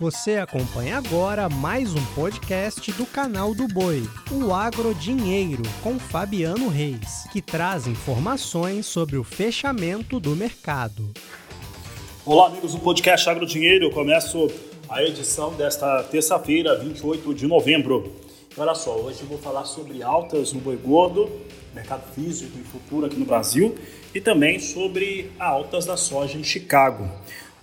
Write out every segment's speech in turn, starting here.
Você acompanha agora mais um podcast do canal do Boi, o Agro Dinheiro, com Fabiano Reis, que traz informações sobre o fechamento do mercado. Olá, amigos do podcast Agro Dinheiro. Eu começo a edição desta terça-feira, 28 de novembro. Olha só, hoje eu vou falar sobre altas no boi gordo, mercado físico e futuro aqui no Brasil, e também sobre altas da soja em Chicago.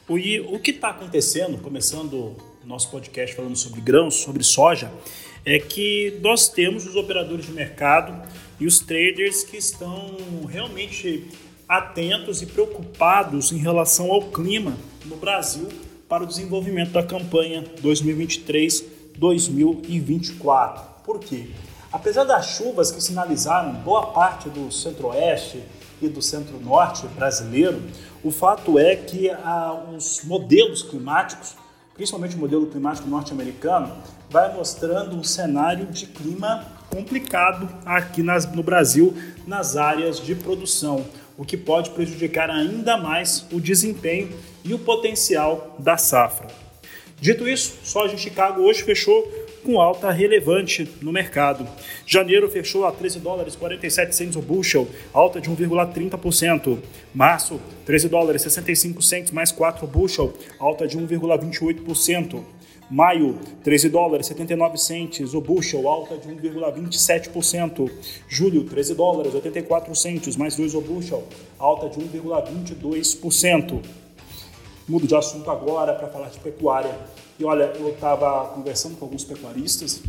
O, o que está acontecendo, começando nosso podcast falando sobre grãos, sobre soja, é que nós temos os operadores de mercado e os traders que estão realmente atentos e preocupados em relação ao clima no Brasil para o desenvolvimento da campanha 2023-2024. Por quê? Apesar das chuvas que sinalizaram boa parte do centro-oeste e do centro-norte brasileiro, o fato é que ah, os modelos climáticos, principalmente o modelo climático norte-americano, vai mostrando um cenário de clima complicado aqui nas, no Brasil nas áreas de produção, o que pode prejudicar ainda mais o desempenho e o potencial da safra. Dito isso, soja em Chicago hoje fechou com alta relevante no mercado. Janeiro fechou a 13 dólares 47 cents o bushel, alta de 1,30%. Março, 13 dólares 65 cents mais 4 bushel, alta de 1,28%. Maio, 13 dólares 79 centes o bushel, alta de 1,27%. Julho, 13 dólares 84 centes mais 2 o bushel, alta de 1,22%. Mudo de assunto agora para falar de pecuária. E olha, eu estava conversando com alguns pecuaristas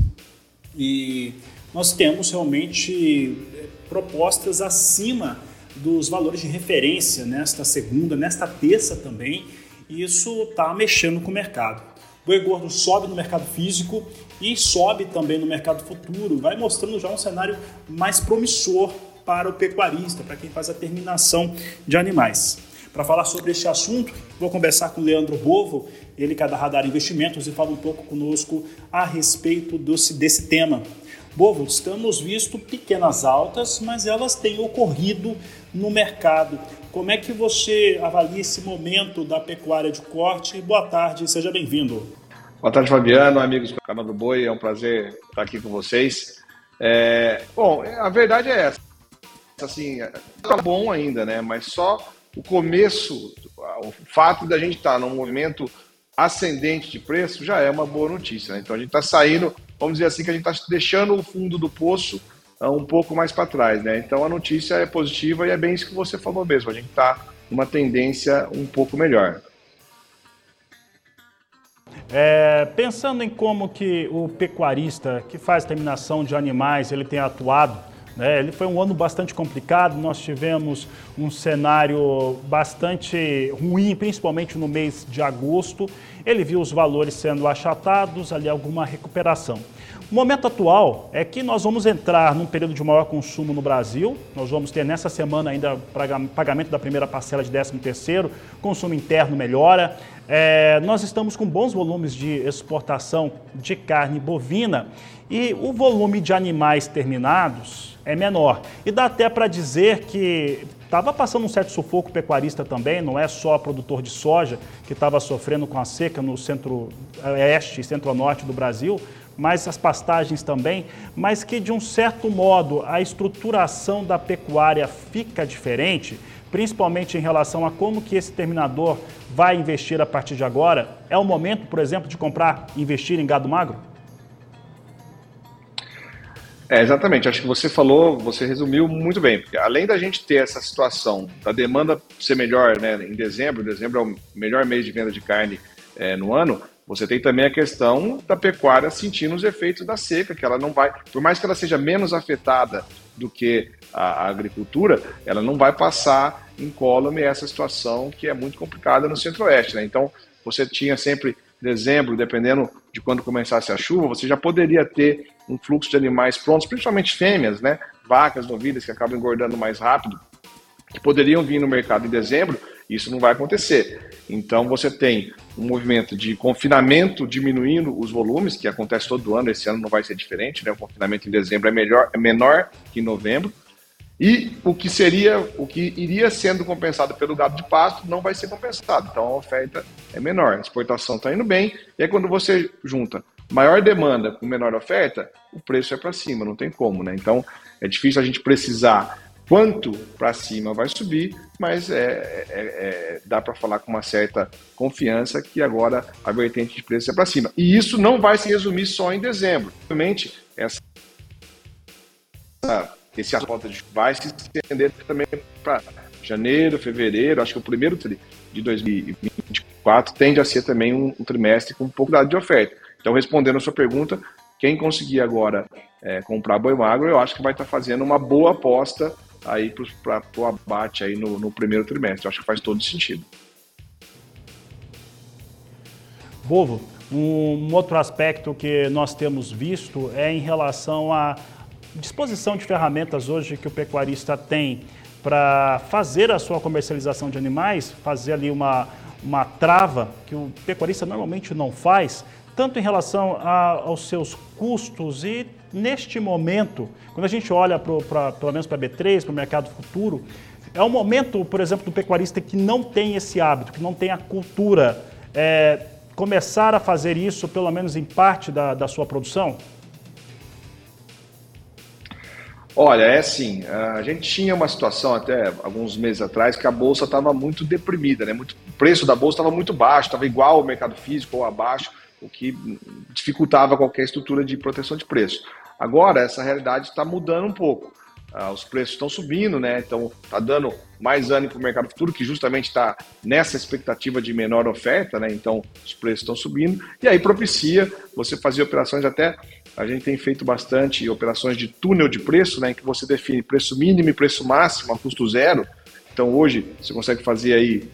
e nós temos realmente eh, propostas acima dos valores de referência nesta segunda, nesta terça também, e isso está mexendo com o mercado. O boi gordo sobe no mercado físico e sobe também no mercado futuro, vai mostrando já um cenário mais promissor para o pecuarista, para quem faz a terminação de animais. Para falar sobre este assunto, vou conversar com o Leandro Bovo, ele que é da Radar Investimentos, e fala um pouco conosco a respeito desse, desse tema. Bovo, estamos visto pequenas altas, mas elas têm ocorrido no mercado. Como é que você avalia esse momento da pecuária de corte? Boa tarde, seja bem-vindo. Boa tarde, Fabiano, amigos do canal do Boi, é um prazer estar aqui com vocês. É, bom, a verdade é essa. Assim, tá bom ainda, né? Mas só o começo, o fato da gente estar tá num movimento ascendente de preço já é uma boa notícia. Né? Então a gente está saindo, vamos dizer assim, que a gente está deixando o fundo do poço uh, um pouco mais para trás. Né? Então a notícia é positiva e é bem isso que você falou mesmo. A gente está numa tendência um pouco melhor. É, pensando em como que o pecuarista que faz terminação de animais ele tem atuado né? Ele foi um ano bastante complicado, nós tivemos um cenário bastante ruim, principalmente no mês de agosto. Ele viu os valores sendo achatados, ali alguma recuperação. O momento atual é que nós vamos entrar num período de maior consumo no Brasil. Nós vamos ter nessa semana ainda pagamento da primeira parcela de 13 terceiro, consumo interno melhora. É, nós estamos com bons volumes de exportação de carne bovina e o volume de animais terminados é menor. E dá até para dizer que estava passando um certo sufoco pecuarista também, não é só produtor de soja que estava sofrendo com a seca no centro-oeste e centro-norte do Brasil, mas as pastagens também, mas que de um certo modo a estruturação da pecuária fica diferente, principalmente em relação a como que esse terminador vai investir a partir de agora. É o momento, por exemplo, de comprar investir em gado magro? É, exatamente. Acho que você falou, você resumiu muito bem. Porque além da gente ter essa situação da demanda ser melhor né, em dezembro, dezembro é o melhor mês de venda de carne é, no ano, você tem também a questão da pecuária sentindo os efeitos da seca, que ela não vai, por mais que ela seja menos afetada do que a, a agricultura, ela não vai passar incólume essa situação que é muito complicada no centro-oeste. Né? Então, você tinha sempre dezembro, dependendo de quando começasse a chuva, você já poderia ter um fluxo de animais prontos, principalmente fêmeas, né? Vacas, novilhas que acabam engordando mais rápido, que poderiam vir no mercado em dezembro, isso não vai acontecer. Então você tem um movimento de confinamento diminuindo os volumes, que acontece todo ano, esse ano não vai ser diferente, né? O confinamento em dezembro é melhor, é menor que em novembro. E o que seria, o que iria sendo compensado pelo gado de pasto não vai ser compensado. Então a oferta é menor, a exportação está indo bem. E aí quando você junta maior demanda com menor oferta, o preço é para cima, não tem como, né? Então é difícil a gente precisar quanto para cima vai subir, mas é, é, é dá para falar com uma certa confiança que agora a vertente de preço é para cima. E isso não vai se resumir só em dezembro. Realmente, essa esse assunto vai se estender também para janeiro, fevereiro, acho que o primeiro tri de 2024 tende a ser também um, um trimestre com um pouco de oferta. Então, respondendo a sua pergunta, quem conseguir agora é, comprar boi magro, eu acho que vai estar fazendo uma boa aposta aí para o abate aí no, no primeiro trimestre. Eu acho que faz todo sentido. Bovo, um outro aspecto que nós temos visto é em relação à disposição de ferramentas hoje que o pecuarista tem para fazer a sua comercialização de animais, fazer ali uma, uma trava que o pecuarista normalmente não faz, tanto em relação a, aos seus custos e neste momento, quando a gente olha pro, pra, pelo menos para a B3, para o mercado futuro, é um momento, por exemplo, do pecuarista que não tem esse hábito, que não tem a cultura, é, começar a fazer isso, pelo menos em parte da, da sua produção? Olha, é assim, a gente tinha uma situação até alguns meses atrás que a bolsa estava muito deprimida, né? Muito, o preço da bolsa estava muito baixo, estava igual ao mercado físico ou abaixo, o que dificultava qualquer estrutura de proteção de preço. Agora, essa realidade está mudando um pouco. Ah, os preços estão subindo, né? Então, está dando mais ânimo para o mercado futuro, que justamente está nessa expectativa de menor oferta, né? Então, os preços estão subindo. E aí propicia você fazer operações até a gente tem feito bastante operações de túnel de preço, né, em que você define preço mínimo e preço máximo a custo zero. Então hoje você consegue fazer aí,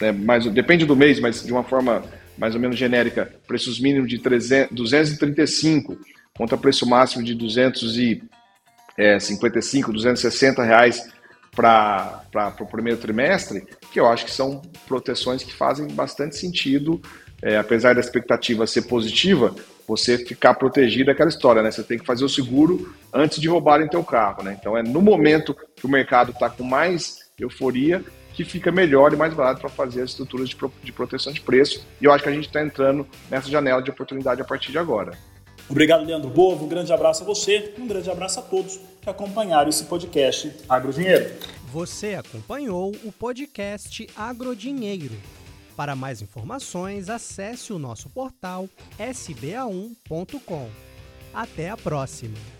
né, mais, depende do mês, mas de uma forma mais ou menos genérica, preços mínimos de 300, 235 contra preço máximo de 255, 260 é, reais para o primeiro trimestre, que eu acho que são proteções que fazem bastante sentido, é, apesar da expectativa ser positiva, você ficar protegido daquela história, né? Você tem que fazer o seguro antes de roubarem teu carro, né? Então é no momento que o mercado está com mais euforia que fica melhor e mais barato para fazer as estruturas de, pro, de proteção de preço. E eu acho que a gente está entrando nessa janela de oportunidade a partir de agora. Obrigado, Leandro Bovo. Um grande abraço a você e um grande abraço a todos que acompanharam esse podcast Agrodinheiro. Você acompanhou o podcast Agrodinheiro para mais informações, acesse o nosso portal sba1.com. Até a próxima!